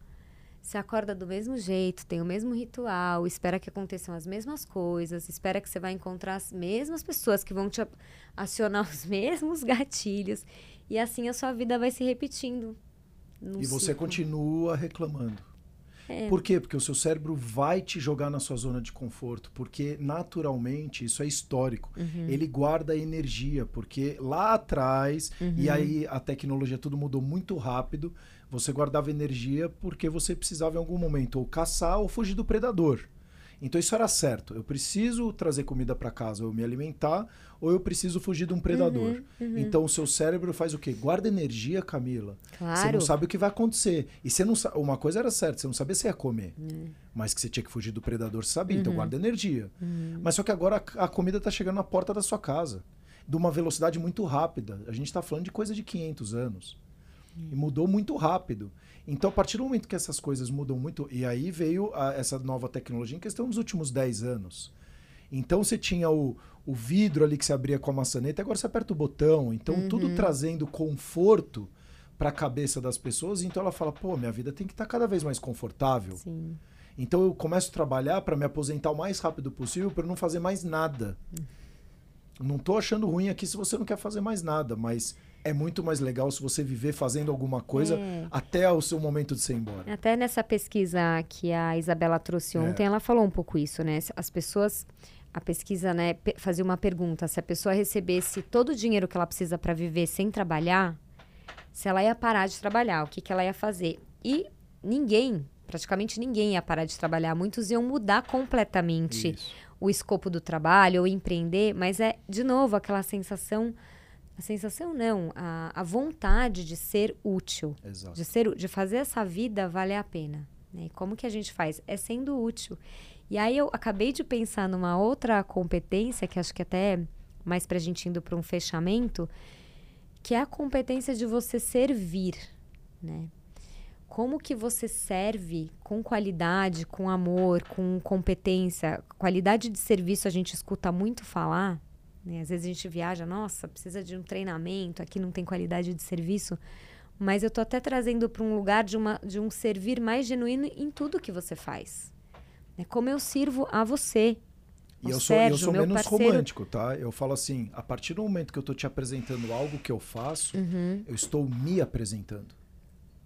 Você acorda do mesmo jeito, tem o mesmo ritual, espera que aconteçam as mesmas coisas, espera que você vai encontrar as mesmas pessoas que vão te acionar os mesmos gatilhos. E assim a sua vida vai se repetindo. E você ciclo. continua reclamando. É. Por quê? Porque o seu cérebro vai te jogar na sua zona de conforto, porque naturalmente isso é histórico. Uhum. Ele guarda energia, porque lá atrás, uhum. e aí a tecnologia tudo mudou muito rápido, você guardava energia porque você precisava em algum momento ou caçar ou fugir do predador. Então isso era certo. Eu preciso trazer comida para casa, ou me alimentar, ou eu preciso fugir de um predador. Uhum, uhum. Então o seu cérebro faz o quê? Guarda energia, Camila. Claro. Você não sabe o que vai acontecer. E você não uma coisa era certa, você não sabia se ia comer. Uhum. Mas que você tinha que fugir do predador, você sabia. Então uhum. guarda energia. Uhum. Mas só que agora a, a comida está chegando na porta da sua casa. De uma velocidade muito rápida. A gente está falando de coisa de 500 anos. E mudou muito rápido. Então, a partir do momento que essas coisas mudam muito, e aí veio a, essa nova tecnologia em questão dos últimos 10 anos. Então, você tinha o, o vidro ali que se abria com a maçaneta, agora você aperta o botão. Então, uhum. tudo trazendo conforto para a cabeça das pessoas. Então, ela fala: pô, minha vida tem que estar tá cada vez mais confortável. Sim. Então, eu começo a trabalhar para me aposentar o mais rápido possível, para não fazer mais nada. Uhum. Não estou achando ruim aqui se você não quer fazer mais nada, mas é muito mais legal se você viver fazendo alguma coisa é. até o seu momento de ser embora. Até nessa pesquisa que a Isabela trouxe é. ontem, é. ela falou um pouco isso, né? As pessoas, a pesquisa, né, fazia uma pergunta: se a pessoa recebesse todo o dinheiro que ela precisa para viver sem trabalhar, se ela ia parar de trabalhar, o que, que ela ia fazer? E ninguém, praticamente ninguém ia parar de trabalhar. Muitos iam mudar completamente isso. o escopo do trabalho ou empreender, mas é, de novo, aquela sensação a sensação não, a, a vontade de ser útil, Exato. de ser, de fazer essa vida valer a pena. Né? E como que a gente faz? É sendo útil. E aí eu acabei de pensar numa outra competência que acho que até mais para a gente indo para um fechamento, que é a competência de você servir, né? Como que você serve com qualidade, com amor, com competência, qualidade de serviço a gente escuta muito falar, né? Às vezes a gente viaja, nossa, precisa de um treinamento, aqui não tem qualidade de serviço. Mas eu estou até trazendo para um lugar de, uma, de um servir mais genuíno em tudo que você faz. É como eu sirvo a você. E eu sou, Sérgio, eu sou menos parceiro... romântico, tá? Eu falo assim, a partir do momento que eu estou te apresentando algo que eu faço, uhum. eu estou me apresentando.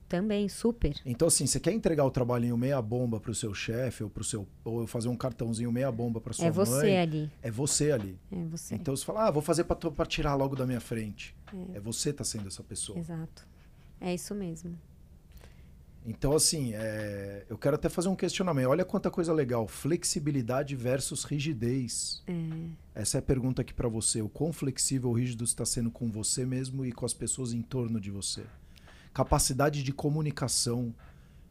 Também, super. Então, assim, você quer entregar o trabalhinho meia bomba pro seu chefe ou pro seu. Ou fazer um cartãozinho meia bomba pra sua é mãe. É você ali. É você ali. É você. Então você fala, ah, vou fazer pra, pra tirar logo da minha frente. É. é você tá sendo essa pessoa. Exato. É isso mesmo. Então, assim, é... eu quero até fazer um questionamento. Olha quanta coisa legal. Flexibilidade versus rigidez. É. Essa é a pergunta aqui para você. O quão flexível ou rígido está sendo com você mesmo e com as pessoas em torno de você? Capacidade de comunicação.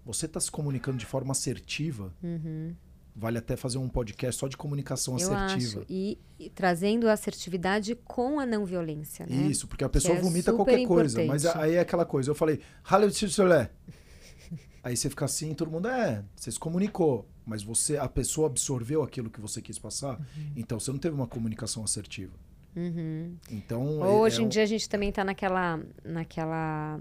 Você está se comunicando de forma assertiva? Uhum. Vale até fazer um podcast só de comunicação eu assertiva. Acho. E, e trazendo assertividade com a não violência. Né? Isso, porque a pessoa que é vomita é qualquer importante. coisa. Mas aí é aquela coisa. Eu falei, Aí você fica assim, todo mundo, é, você se comunicou, mas você, a pessoa absorveu aquilo que você quis passar, uhum. então você não teve uma comunicação assertiva. Uhum. Então. É, Hoje é, em dia a gente também está naquela, naquela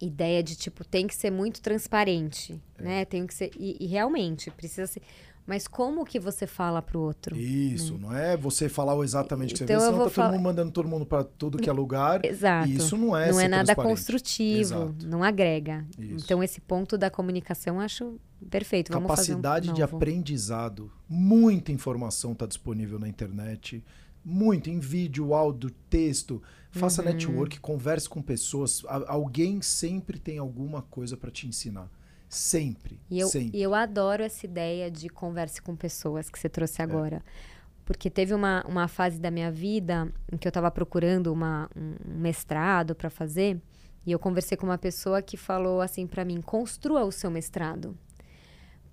ideia de tipo, tem que ser muito transparente, é. né? Tem que ser. E, e, realmente, precisa ser. Mas como que você fala pro outro? Isso, né? não é você falar exatamente o que então você vê, senão tá falar... todo mundo mandando todo mundo para tudo que é lugar. Exato. E isso não é Não é nada construtivo, Exato. não agrega. Isso. Então esse ponto da comunicação eu acho perfeito. Capacidade um de aprendizado. Muita informação está disponível na internet. Muito, em vídeo, áudio, texto. Faça uhum. network, converse com pessoas. Alguém sempre tem alguma coisa para te ensinar. Sempre. E eu, sempre. E eu adoro essa ideia de converse com pessoas que você trouxe é. agora. É. Porque teve uma, uma fase da minha vida em que eu estava procurando uma, um mestrado para fazer. E eu conversei com uma pessoa que falou assim para mim: construa o seu mestrado.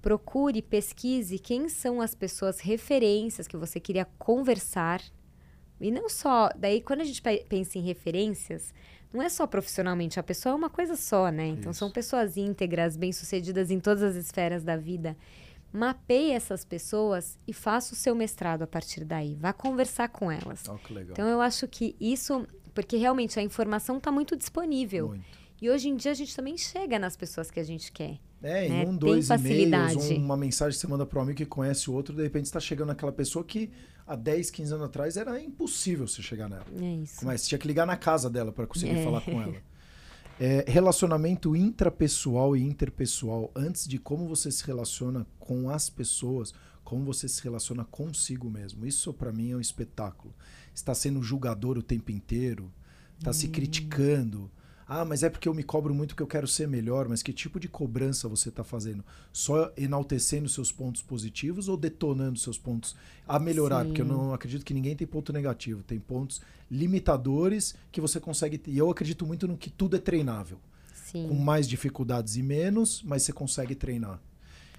Procure, pesquise quem são as pessoas referências que você queria conversar. E não só. Daí, quando a gente pensa em referências, não é só profissionalmente, a pessoa é uma coisa só, né? Então Isso. são pessoas íntegras, bem-sucedidas em todas as esferas da vida. Mapeie essas pessoas e faça o seu mestrado a partir daí. Vá conversar com elas. Oh, que legal. Então eu acho que isso, porque realmente a informação está muito disponível. Muito. E hoje em dia a gente também chega nas pessoas que a gente quer. É, né? em um, dois e-mails, uma mensagem que você manda para um amigo que conhece o outro, de repente está chegando naquela pessoa que há 10, 15 anos atrás era impossível você chegar nela. É isso. Mas tinha que ligar na casa dela para conseguir é. falar com ela. É, relacionamento intrapessoal e interpessoal, antes de como você se relaciona com as pessoas, como você se relaciona consigo mesmo. Isso para mim é um espetáculo. Está sendo julgador o tempo inteiro, está hum. se criticando ah, mas é porque eu me cobro muito porque eu quero ser melhor. Mas que tipo de cobrança você está fazendo? Só enaltecendo seus pontos positivos ou detonando seus pontos a melhorar? Sim. Porque eu não acredito que ninguém tem ponto negativo. Tem pontos limitadores que você consegue. E eu acredito muito no que tudo é treinável. Sim. Com mais dificuldades e menos, mas você consegue treinar.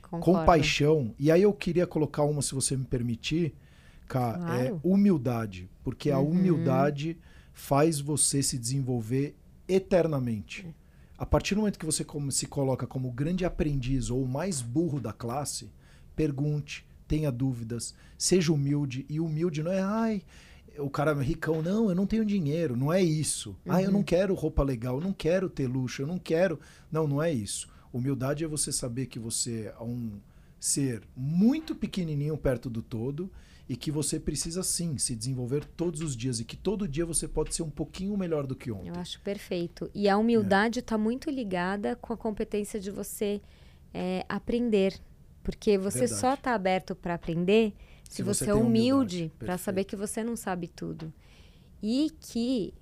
Concordo. Compaixão. E aí eu queria colocar uma, se você me permitir, Cá, é claro. é humildade. Porque uhum. a humildade faz você se desenvolver eternamente. A partir do momento que você se coloca como grande aprendiz ou o mais burro da classe, pergunte, tenha dúvidas, seja humilde. E humilde não é, ai, o cara é ricão, não, eu não tenho dinheiro, não é isso. Uhum. Ah, eu não uhum. quero roupa legal, eu não quero ter luxo, eu não quero. Não, não é isso. Humildade é você saber que você é um ser muito pequenininho perto do todo e que você precisa sim se desenvolver todos os dias e que todo dia você pode ser um pouquinho melhor do que ontem. Eu acho perfeito. E a humildade está é. muito ligada com a competência de você é, aprender, porque você Verdade. só está aberto para aprender se, se você, você é humilde para saber que você não sabe tudo e que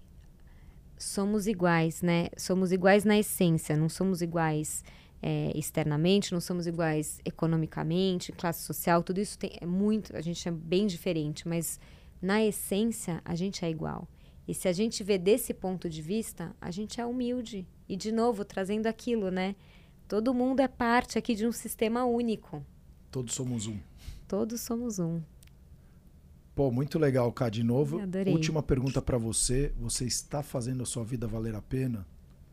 somos iguais, né? Somos iguais na essência, não somos iguais é, externamente, não somos iguais economicamente, classe social, tudo isso tem, é muito, a gente é bem diferente, mas na essência a gente é igual. E se a gente vê desse ponto de vista, a gente é humilde. E de novo, trazendo aquilo, né? Todo mundo é parte aqui de um sistema único. Todos somos um. Todos somos um. Pô, muito legal, Cá. De novo, Adorei. última pergunta para você. Você está fazendo a sua vida valer a pena?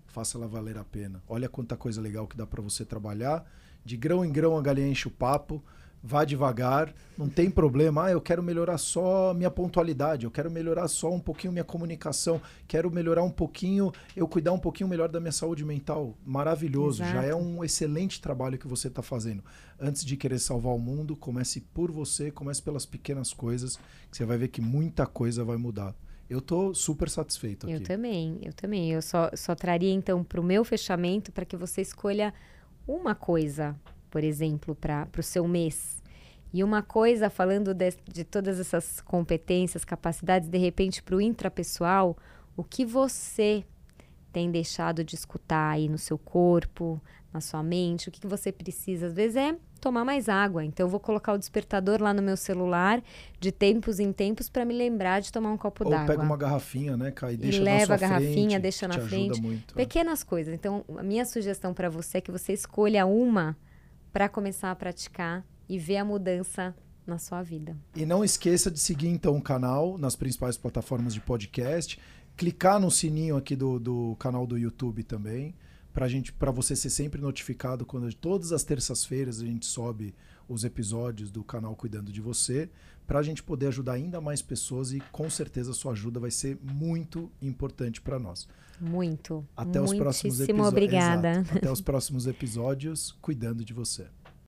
Faça ela valer a pena. Olha quanta coisa legal que dá para você trabalhar. De grão em grão a galinha enche o papo. Vá devagar, não tem problema. Ah, eu quero melhorar só minha pontualidade, eu quero melhorar só um pouquinho minha comunicação, quero melhorar um pouquinho, eu cuidar um pouquinho melhor da minha saúde mental. Maravilhoso, Exato. já é um excelente trabalho que você está fazendo. Antes de querer salvar o mundo, comece por você, comece pelas pequenas coisas, que você vai ver que muita coisa vai mudar. Eu tô super satisfeito aqui. Eu também, eu também. Eu só, só traria então para o meu fechamento para que você escolha uma coisa, por exemplo, para o seu mês. E uma coisa, falando de, de todas essas competências, capacidades, de repente para o intrapessoal, o que você tem deixado de escutar aí no seu corpo, na sua mente, o que, que você precisa. Às vezes é tomar mais água. Então eu vou colocar o despertador lá no meu celular de tempos em tempos para me lembrar de tomar um copo d'água. Ou pega uma garrafinha, né, Kai? Deixa e leva a garrafinha, frente, deixa na te frente. Muito. Pequenas é. coisas. Então a minha sugestão para você é que você escolha uma para começar a praticar e ver a mudança na sua vida. E não esqueça de seguir então o canal nas principais plataformas de podcast, clicar no sininho aqui do, do canal do YouTube também para gente, para você ser sempre notificado quando todas as terças-feiras a gente sobe os episódios do canal Cuidando de Você, para a gente poder ajudar ainda mais pessoas e com certeza a sua ajuda vai ser muito importante para nós. Muito. Até os próximos episódios. obrigada. Exato. Até os próximos episódios, Cuidando de Você.